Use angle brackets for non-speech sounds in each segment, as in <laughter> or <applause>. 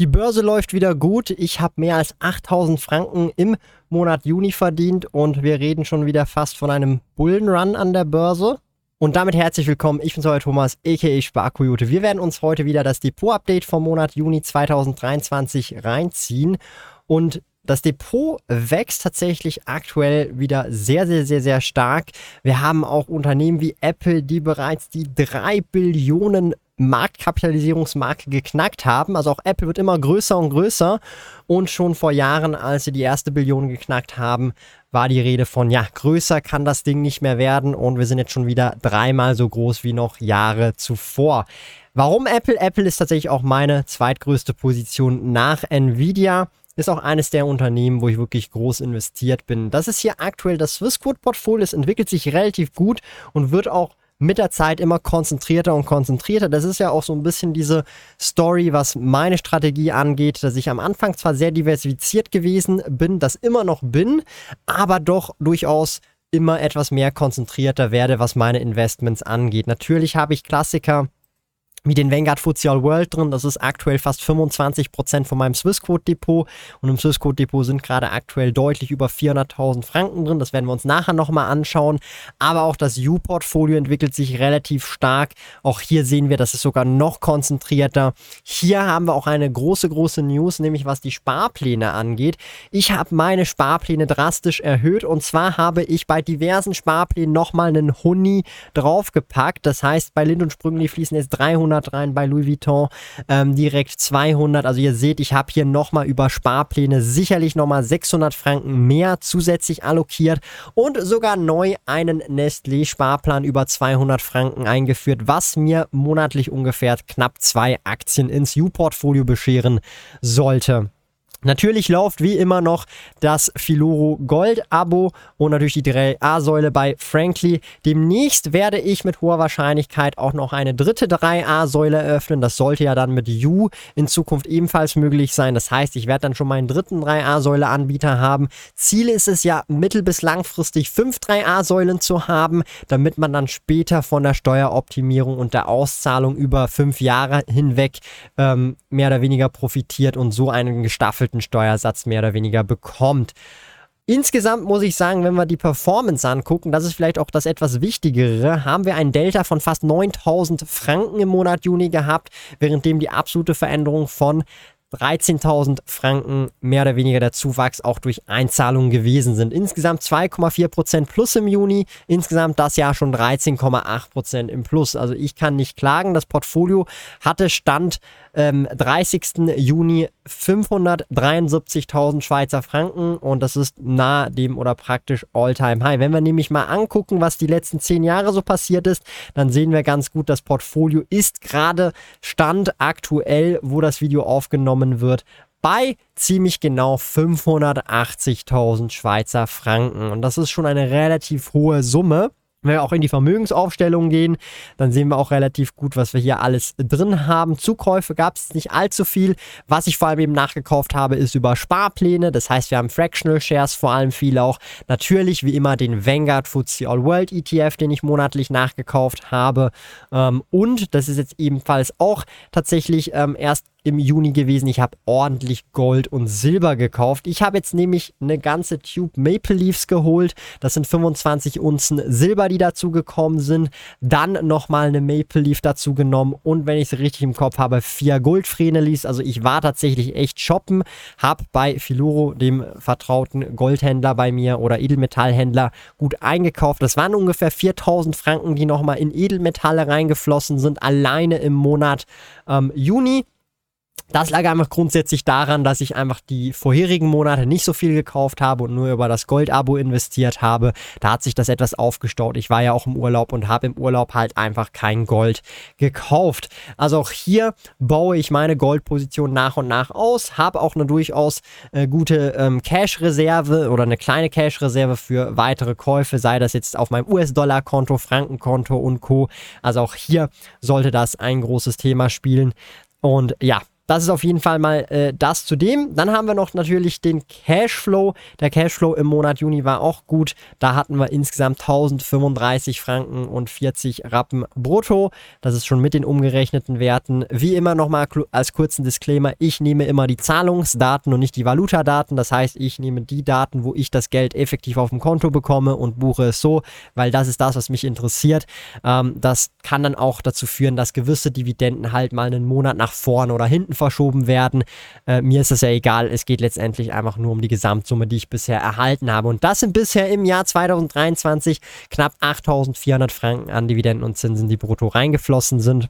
Die Börse läuft wieder gut. Ich habe mehr als 8000 Franken im Monat Juni verdient und wir reden schon wieder fast von einem Bullenrun an der Börse. Und damit herzlich willkommen. Ich bin euer Thomas, a.k.a. Sparkoyote. Wir werden uns heute wieder das Depot-Update vom Monat Juni 2023 reinziehen. Und das Depot wächst tatsächlich aktuell wieder sehr, sehr, sehr, sehr stark. Wir haben auch Unternehmen wie Apple, die bereits die 3 Billionen Marktkapitalisierungsmarke geknackt haben. Also auch Apple wird immer größer und größer. Und schon vor Jahren, als sie die erste Billion geknackt haben, war die Rede von, ja, größer kann das Ding nicht mehr werden. Und wir sind jetzt schon wieder dreimal so groß wie noch Jahre zuvor. Warum Apple? Apple ist tatsächlich auch meine zweitgrößte Position nach Nvidia ist auch eines der Unternehmen, wo ich wirklich groß investiert bin. Das ist hier aktuell das Swissquote-Portfolio. Es entwickelt sich relativ gut und wird auch mit der Zeit immer konzentrierter und konzentrierter. Das ist ja auch so ein bisschen diese Story, was meine Strategie angeht, dass ich am Anfang zwar sehr diversifiziert gewesen bin, das immer noch bin, aber doch durchaus immer etwas mehr konzentrierter werde, was meine Investments angeht. Natürlich habe ich Klassiker wie den Vanguard FTSE All World drin. Das ist aktuell fast 25% von meinem Swissquote Depot. Und im Swissquote Depot sind gerade aktuell deutlich über 400.000 Franken drin. Das werden wir uns nachher nochmal anschauen. Aber auch das U-Portfolio entwickelt sich relativ stark. Auch hier sehen wir, das ist sogar noch konzentrierter. Hier haben wir auch eine große, große News, nämlich was die Sparpläne angeht. Ich habe meine Sparpläne drastisch erhöht. Und zwar habe ich bei diversen Sparplänen nochmal einen Huni draufgepackt. Das heißt, bei Lind und Sprüngli fließen jetzt 300 300 rein, bei Louis Vuitton ähm, direkt 200. Also ihr seht, ich habe hier nochmal über Sparpläne sicherlich nochmal 600 Franken mehr zusätzlich allokiert und sogar neu einen Nestlé-Sparplan über 200 Franken eingeführt, was mir monatlich ungefähr knapp zwei Aktien ins U-Portfolio bescheren sollte. Natürlich läuft wie immer noch das Filoro Gold Abo und natürlich die 3A-Säule bei Frankly. Demnächst werde ich mit hoher Wahrscheinlichkeit auch noch eine dritte 3A-Säule eröffnen. Das sollte ja dann mit You in Zukunft ebenfalls möglich sein. Das heißt, ich werde dann schon meinen dritten 3A-Säule-Anbieter haben. Ziel ist es ja, mittel- bis langfristig fünf 3A-Säulen zu haben, damit man dann später von der Steueroptimierung und der Auszahlung über fünf Jahre hinweg ähm, mehr oder weniger profitiert und so einen gestaffelten doppelten Steuersatz mehr oder weniger bekommt. Insgesamt muss ich sagen, wenn wir die Performance angucken, das ist vielleicht auch das etwas Wichtigere, haben wir ein Delta von fast 9000 Franken im Monat Juni gehabt, währenddem die absolute Veränderung von 13.000 Franken mehr oder weniger der Zuwachs auch durch Einzahlungen gewesen sind. Insgesamt 2,4% plus im Juni, insgesamt das Jahr schon 13,8% im Plus. Also ich kann nicht klagen. Das Portfolio hatte Stand ähm, 30. Juni 573.000 Schweizer Franken und das ist nahe dem oder praktisch All-Time High. Wenn wir nämlich mal angucken, was die letzten zehn Jahre so passiert ist, dann sehen wir ganz gut, das Portfolio ist gerade Stand aktuell, wo das Video aufgenommen wird, bei ziemlich genau 580.000 Schweizer Franken. Und das ist schon eine relativ hohe Summe. Wenn wir auch in die Vermögensaufstellung gehen, dann sehen wir auch relativ gut, was wir hier alles drin haben. Zukäufe gab es nicht allzu viel. Was ich vor allem eben nachgekauft habe, ist über Sparpläne. Das heißt, wir haben Fractional Shares, vor allem viel auch. Natürlich, wie immer, den Vanguard FTSE All World ETF, den ich monatlich nachgekauft habe. Ähm, und das ist jetzt ebenfalls auch tatsächlich ähm, erst im Juni gewesen. Ich habe ordentlich Gold und Silber gekauft. Ich habe jetzt nämlich eine ganze Tube Maple Leafs geholt. Das sind 25 Unzen Silber, die dazu gekommen sind. Dann nochmal eine Maple Leaf dazu genommen und wenn ich es richtig im Kopf habe, vier Goldfrenelis. Also ich war tatsächlich echt shoppen, habe bei Filuro, dem vertrauten Goldhändler bei mir oder Edelmetallhändler, gut eingekauft. Das waren ungefähr 4000 Franken, die nochmal in Edelmetalle reingeflossen sind, alleine im Monat ähm, Juni. Das lag einfach grundsätzlich daran, dass ich einfach die vorherigen Monate nicht so viel gekauft habe und nur über das Gold-Abo investiert habe. Da hat sich das etwas aufgestaut. Ich war ja auch im Urlaub und habe im Urlaub halt einfach kein Gold gekauft. Also auch hier baue ich meine Goldposition nach und nach aus, habe auch eine durchaus äh, gute ähm, Cash-Reserve oder eine kleine Cash-Reserve für weitere Käufe, sei das jetzt auf meinem US-Dollar-Konto, Frankenkonto und Co. Also auch hier sollte das ein großes Thema spielen. Und ja, das ist auf jeden Fall mal äh, das zu dem. Dann haben wir noch natürlich den Cashflow. Der Cashflow im Monat Juni war auch gut. Da hatten wir insgesamt 1035 Franken und 40 Rappen brutto. Das ist schon mit den umgerechneten Werten. Wie immer nochmal als kurzen Disclaimer, ich nehme immer die Zahlungsdaten und nicht die Valutadaten. Das heißt, ich nehme die Daten, wo ich das Geld effektiv auf dem Konto bekomme und buche es so, weil das ist das, was mich interessiert. Ähm, das kann dann auch dazu führen, dass gewisse Dividenden halt mal einen Monat nach vorne oder hinten verschoben werden. Äh, mir ist das ja egal. Es geht letztendlich einfach nur um die Gesamtsumme, die ich bisher erhalten habe. Und das sind bisher im Jahr 2023 knapp 8400 Franken an Dividenden und Zinsen, die brutto reingeflossen sind.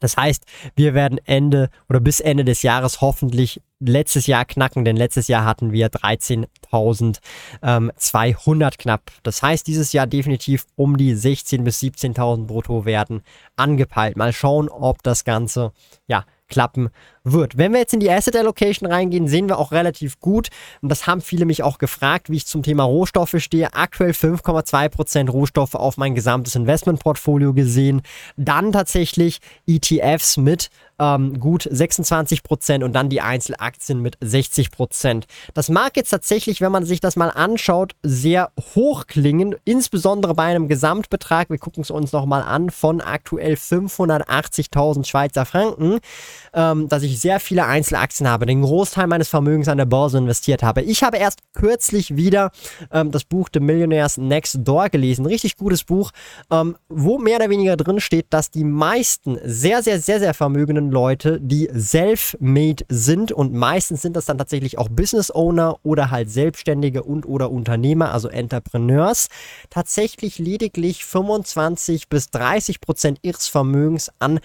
Das heißt, wir werden Ende oder bis Ende des Jahres hoffentlich letztes Jahr knacken, denn letztes Jahr hatten wir 13.200 knapp. Das heißt, dieses Jahr definitiv um die 16.000 bis 17.000 brutto werden angepeilt. Mal schauen, ob das Ganze ja klappen wird. Wenn wir jetzt in die Asset Allocation reingehen, sehen wir auch relativ gut, und das haben viele mich auch gefragt, wie ich zum Thema Rohstoffe stehe. Aktuell 5,2% Rohstoffe auf mein gesamtes Investmentportfolio gesehen. Dann tatsächlich ETFs mit ähm, gut 26% und dann die Einzelaktien mit 60% Das mag jetzt tatsächlich, wenn man sich das mal anschaut, sehr hoch klingen, insbesondere bei einem Gesamtbetrag, wir gucken es uns nochmal an, von aktuell 580.000 Schweizer Franken, ähm, dass ich sehr viele Einzelaktien habe, den Großteil meines Vermögens an der Börse investiert habe. Ich habe erst kürzlich wieder ähm, das Buch The Millionaires Next Door gelesen, richtig gutes Buch, ähm, wo mehr oder weniger drin steht, dass die meisten sehr, sehr, sehr, sehr vermögenden Leute, die self-made sind und meistens sind das dann tatsächlich auch Business Owner oder halt Selbstständige und oder Unternehmer, also Entrepreneurs, tatsächlich lediglich 25 bis 30 Prozent ihres Vermögens an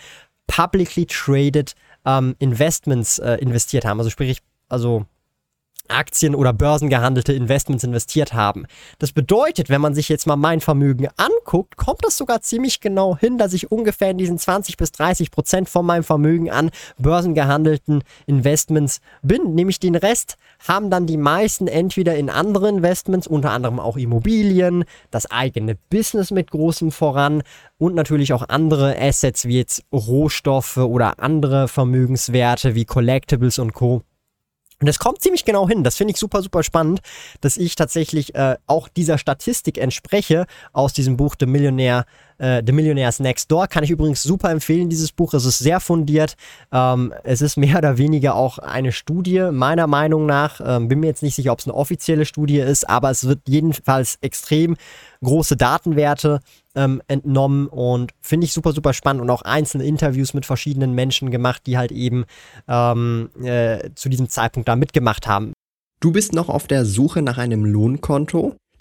publicly traded ähm, Investments äh, investiert haben. Also sprich, also Aktien oder börsengehandelte Investments investiert haben. Das bedeutet, wenn man sich jetzt mal mein Vermögen anguckt, kommt das sogar ziemlich genau hin, dass ich ungefähr in diesen 20 bis 30 Prozent von meinem Vermögen an börsengehandelten Investments bin. Nämlich den Rest haben dann die meisten entweder in andere Investments, unter anderem auch Immobilien, das eigene Business mit großem voran und natürlich auch andere Assets wie jetzt Rohstoffe oder andere Vermögenswerte wie Collectibles und Co und das kommt ziemlich genau hin. Das finde ich super, super spannend, dass ich tatsächlich äh, auch dieser Statistik entspreche aus diesem Buch The Millionaire äh, The Millionaires Next Door kann ich übrigens super empfehlen, dieses Buch. Es ist sehr fundiert. Ähm, es ist mehr <laughs> oder weniger auch eine Studie, meiner Meinung nach. Ähm, bin mir jetzt nicht sicher, ob es eine offizielle Studie ist, aber es wird jedenfalls extrem große Datenwerte ähm, entnommen und finde ich super, super spannend und auch einzelne Interviews mit verschiedenen Menschen gemacht, die halt eben ähm, äh, zu diesem Zeitpunkt da mitgemacht haben. Du bist noch auf der Suche nach einem Lohnkonto?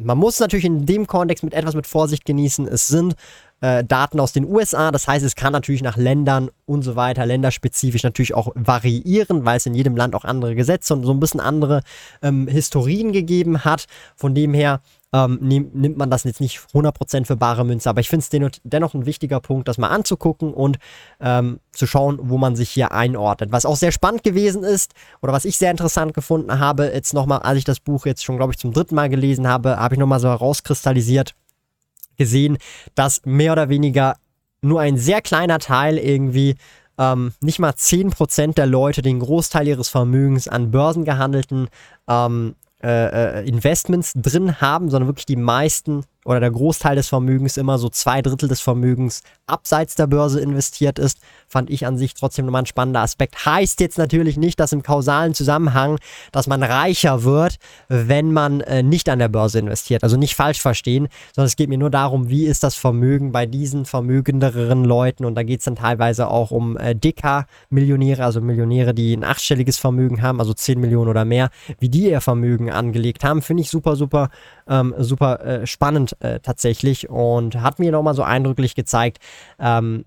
Man muss natürlich in dem Kontext mit etwas mit Vorsicht genießen. Es sind äh, Daten aus den USA, das heißt, es kann natürlich nach Ländern und so weiter, länderspezifisch natürlich auch variieren, weil es in jedem Land auch andere Gesetze und so ein bisschen andere ähm, Historien gegeben hat. Von dem her ähm, nehm, nimmt man das jetzt nicht 100% für bare Münze. Aber ich finde es dennoch ein wichtiger Punkt, das mal anzugucken und ähm, zu schauen, wo man sich hier einordnet. Was auch sehr spannend gewesen ist oder was ich sehr interessant gefunden habe, jetzt nochmal, als ich das Buch jetzt schon, glaube ich, zum dritten Mal gelesen habe, habe ich nochmal so herauskristallisiert gesehen, dass mehr oder weniger nur ein sehr kleiner Teil irgendwie ähm, nicht mal 10% der Leute den Großteil ihres Vermögens an börsengehandelten ähm, äh, äh, Investments drin haben, sondern wirklich die meisten oder der Großteil des Vermögens immer so zwei Drittel des Vermögens abseits der Börse investiert ist, fand ich an sich trotzdem nochmal ein spannender Aspekt. Heißt jetzt natürlich nicht, dass im kausalen Zusammenhang, dass man reicher wird, wenn man äh, nicht an der Börse investiert. Also nicht falsch verstehen, sondern es geht mir nur darum, wie ist das Vermögen bei diesen vermögenderen Leuten und da geht es dann teilweise auch um äh, Deka-Millionäre, also Millionäre, die ein achtstelliges Vermögen haben, also 10 Millionen oder mehr, wie die ihr Vermögen angelegt haben, finde ich super, super, ähm, super äh, spannend äh, tatsächlich und hat mir nochmal so eindrücklich gezeigt, ähm,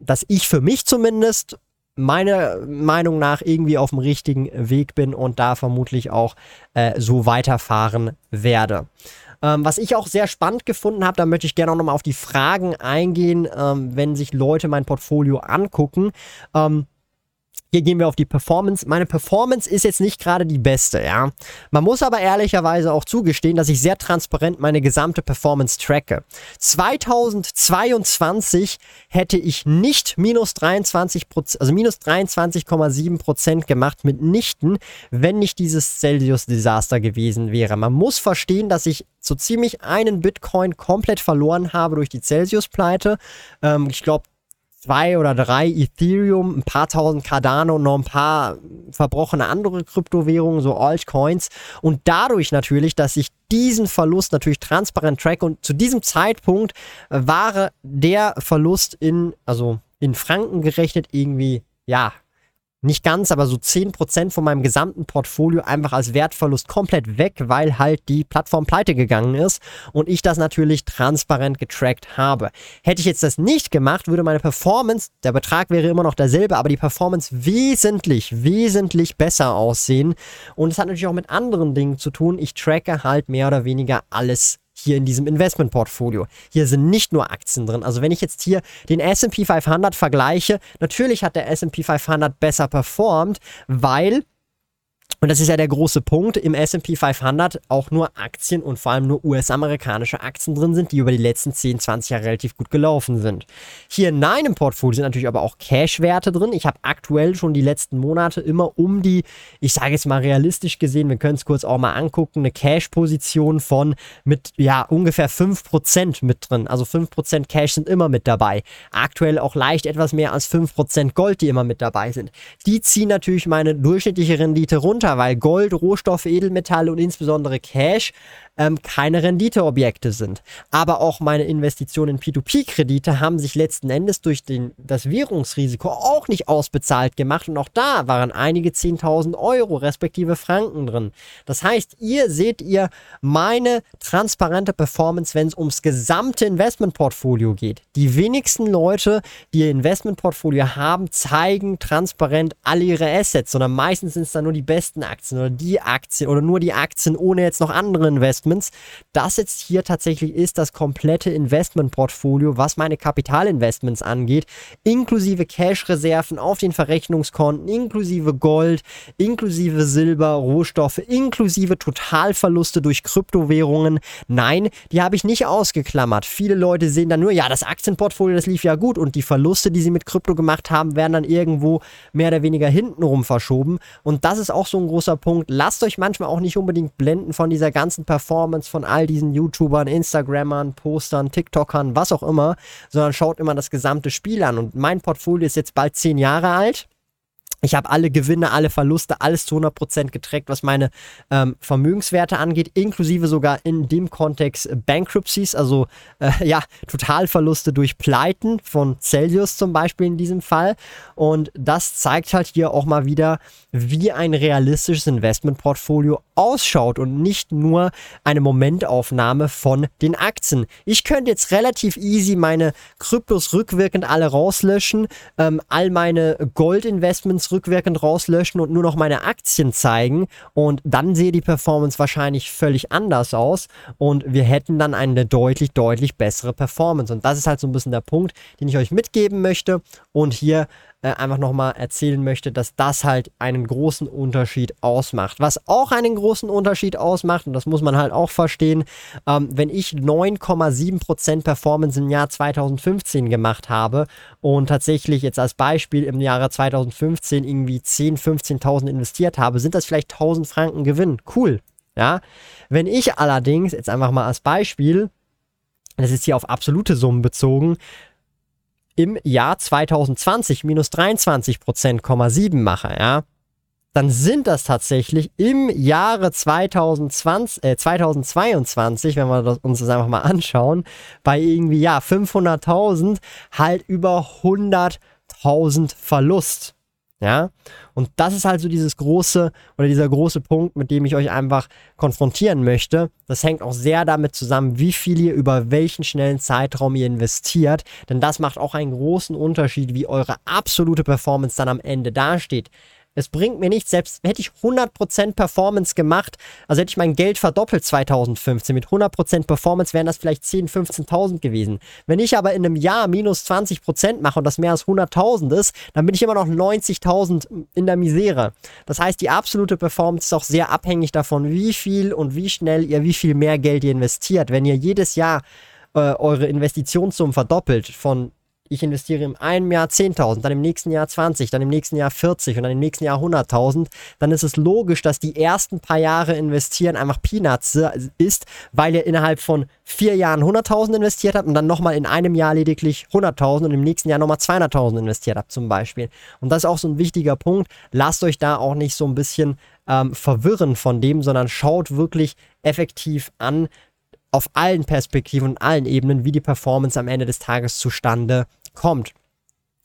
dass ich für mich zumindest meiner Meinung nach irgendwie auf dem richtigen Weg bin und da vermutlich auch äh, so weiterfahren werde. Ähm, was ich auch sehr spannend gefunden habe, da möchte ich gerne auch nochmal auf die Fragen eingehen, ähm, wenn sich Leute mein Portfolio angucken. Ähm, hier gehen wir auf die Performance. Meine Performance ist jetzt nicht gerade die beste, ja. Man muss aber ehrlicherweise auch zugestehen, dass ich sehr transparent meine gesamte Performance tracke. 2022 hätte ich nicht minus 23 also minus 23,7 Prozent gemacht mitnichten, wenn nicht dieses Celsius-Desaster gewesen wäre. Man muss verstehen, dass ich so ziemlich einen Bitcoin komplett verloren habe durch die Celsius-Pleite. Ähm, ich glaube, zwei oder drei Ethereum, ein paar tausend Cardano und noch ein paar verbrochene andere Kryptowährungen, so Altcoins. Und dadurch natürlich, dass ich diesen Verlust natürlich transparent track und zu diesem Zeitpunkt war der Verlust in, also in Franken gerechnet irgendwie, ja, nicht ganz, aber so 10% von meinem gesamten Portfolio einfach als Wertverlust komplett weg, weil halt die Plattform pleite gegangen ist und ich das natürlich transparent getrackt habe. Hätte ich jetzt das nicht gemacht, würde meine Performance, der Betrag wäre immer noch derselbe, aber die Performance wesentlich, wesentlich besser aussehen. Und es hat natürlich auch mit anderen Dingen zu tun. Ich tracke halt mehr oder weniger alles hier in diesem Investmentportfolio. Hier sind nicht nur Aktien drin. Also wenn ich jetzt hier den S&P 500 vergleiche, natürlich hat der S&P 500 besser performt, weil und das ist ja der große Punkt, im SP 500 auch nur Aktien und vor allem nur US-amerikanische Aktien drin sind, die über die letzten 10, 20 Jahre relativ gut gelaufen sind. Hier in meinem Portfolio sind natürlich aber auch Cash-Werte drin. Ich habe aktuell schon die letzten Monate immer um die, ich sage jetzt mal realistisch gesehen, wir können es kurz auch mal angucken, eine Cash-Position von mit ja ungefähr 5% mit drin. Also 5% Cash sind immer mit dabei. Aktuell auch leicht etwas mehr als 5% Gold, die immer mit dabei sind. Die ziehen natürlich meine durchschnittliche Rendite runter weil Gold, Rohstoffe, Edelmetalle und insbesondere Cash ähm, keine Renditeobjekte sind. Aber auch meine Investitionen in P2P-Kredite haben sich letzten Endes durch den, das Währungsrisiko auch nicht ausbezahlt gemacht und auch da waren einige 10.000 Euro respektive Franken drin. Das heißt, ihr seht ihr meine transparente Performance, wenn es ums gesamte Investmentportfolio geht. Die wenigsten Leute, die ihr Investmentportfolio haben, zeigen transparent alle ihre Assets, sondern meistens sind es dann nur die besten Aktien oder die Aktien oder nur die Aktien ohne jetzt noch andere Investments Investments. Das jetzt hier tatsächlich ist das komplette Investmentportfolio, was meine Kapitalinvestments angeht, inklusive Cash-Reserven auf den Verrechnungskonten, inklusive Gold, inklusive Silber, Rohstoffe, inklusive Totalverluste durch Kryptowährungen. Nein, die habe ich nicht ausgeklammert. Viele Leute sehen dann nur, ja, das Aktienportfolio, das lief ja gut und die Verluste, die sie mit Krypto gemacht haben, werden dann irgendwo mehr oder weniger hintenrum verschoben. Und das ist auch so ein großer Punkt. Lasst euch manchmal auch nicht unbedingt blenden von dieser ganzen Performance Performance von all diesen YouTubern, Instagrammern, Postern, TikTokern, was auch immer, sondern schaut immer das gesamte Spiel an. Und mein Portfolio ist jetzt bald zehn Jahre alt. Ich habe alle Gewinne, alle Verluste, alles zu 100% getrackt, was meine ähm, Vermögenswerte angeht, inklusive sogar in dem Kontext Bankruptcies, also äh, <laughs> ja, Totalverluste durch Pleiten von Celsius zum Beispiel in diesem Fall. Und das zeigt halt hier auch mal wieder, wie ein realistisches Investmentportfolio ausschaut und nicht nur eine Momentaufnahme von den Aktien. Ich könnte jetzt relativ easy meine Kryptos rückwirkend alle rauslöschen, ähm, all meine Goldinvestments rückwirkend rauslöschen und nur noch meine Aktien zeigen und dann sehe die Performance wahrscheinlich völlig anders aus und wir hätten dann eine deutlich, deutlich bessere Performance. Und das ist halt so ein bisschen der Punkt, den ich euch mitgeben möchte und hier äh, einfach nochmal erzählen möchte, dass das halt einen großen Unterschied ausmacht. Was auch einen großen Unterschied ausmacht, und das muss man halt auch verstehen, ähm, wenn ich 9,7% Performance im Jahr 2015 gemacht habe und tatsächlich jetzt als Beispiel im Jahre 2015 irgendwie 10.000, 15.000 investiert habe, sind das vielleicht 1000 Franken Gewinn. Cool. Ja. Wenn ich allerdings, jetzt einfach mal als Beispiel, das ist hier auf absolute Summen bezogen, im Jahr 2020 minus 23 Prozent, 7 mache, ja, dann sind das tatsächlich im Jahre 2020, äh, 2022, wenn wir das, uns das einfach mal anschauen, bei irgendwie, ja, 500.000 halt über 100.000 Verlust. Ja, und das ist halt so dieses große oder dieser große Punkt, mit dem ich euch einfach konfrontieren möchte. Das hängt auch sehr damit zusammen, wie viel ihr über welchen schnellen Zeitraum ihr investiert, denn das macht auch einen großen Unterschied, wie eure absolute Performance dann am Ende dasteht. Es bringt mir nichts, selbst hätte ich 100% Performance gemacht, also hätte ich mein Geld verdoppelt 2015, mit 100% Performance wären das vielleicht 10.000, 15.000 gewesen. Wenn ich aber in einem Jahr minus 20% mache und das mehr als 100.000 ist, dann bin ich immer noch 90.000 in der Misere. Das heißt, die absolute Performance ist auch sehr abhängig davon, wie viel und wie schnell ihr, wie viel mehr Geld ihr investiert. Wenn ihr jedes Jahr äh, eure Investitionssummen verdoppelt von ich investiere im einen Jahr 10.000, dann im nächsten Jahr 20, dann im nächsten Jahr 40 und dann im nächsten Jahr 100.000, dann ist es logisch, dass die ersten paar Jahre investieren einfach Peanuts ist, weil ihr innerhalb von vier Jahren 100.000 investiert habt und dann nochmal in einem Jahr lediglich 100.000 und im nächsten Jahr nochmal 200.000 investiert habt zum Beispiel. Und das ist auch so ein wichtiger Punkt. Lasst euch da auch nicht so ein bisschen ähm, verwirren von dem, sondern schaut wirklich effektiv an, auf allen Perspektiven und allen Ebenen, wie die Performance am Ende des Tages zustande kommt.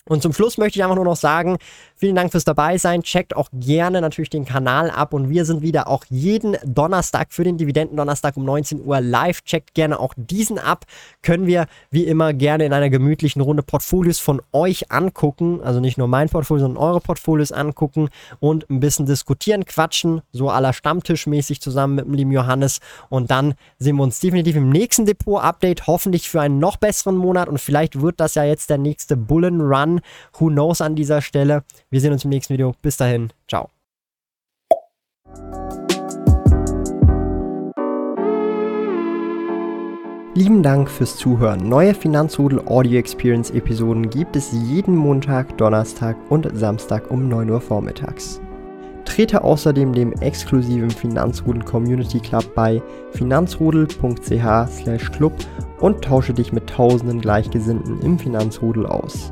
Und zum Schluss möchte ich einfach nur noch sagen, vielen Dank fürs dabei sein. Checkt auch gerne natürlich den Kanal ab und wir sind wieder auch jeden Donnerstag für den Dividenden-Donnerstag um 19 Uhr live. Checkt gerne auch diesen ab. Können wir wie immer gerne in einer gemütlichen Runde Portfolios von euch angucken. Also nicht nur mein Portfolio, sondern eure Portfolios angucken und ein bisschen diskutieren, quatschen, so aller Stammtischmäßig zusammen mit dem lieben Johannes. Und dann sehen wir uns definitiv im nächsten Depot-Update, hoffentlich für einen noch besseren Monat und vielleicht wird das ja jetzt der nächste Bullen Run Who knows an dieser Stelle. Wir sehen uns im nächsten Video. Bis dahin. Ciao. Lieben Dank fürs Zuhören. Neue Finanzrudel Audio Experience Episoden gibt es jeden Montag, Donnerstag und Samstag um 9 Uhr vormittags. Trete außerdem dem exklusiven Finanzrudel Community Club bei finanzrudel.ch/club und tausche dich mit tausenden Gleichgesinnten im Finanzrudel aus.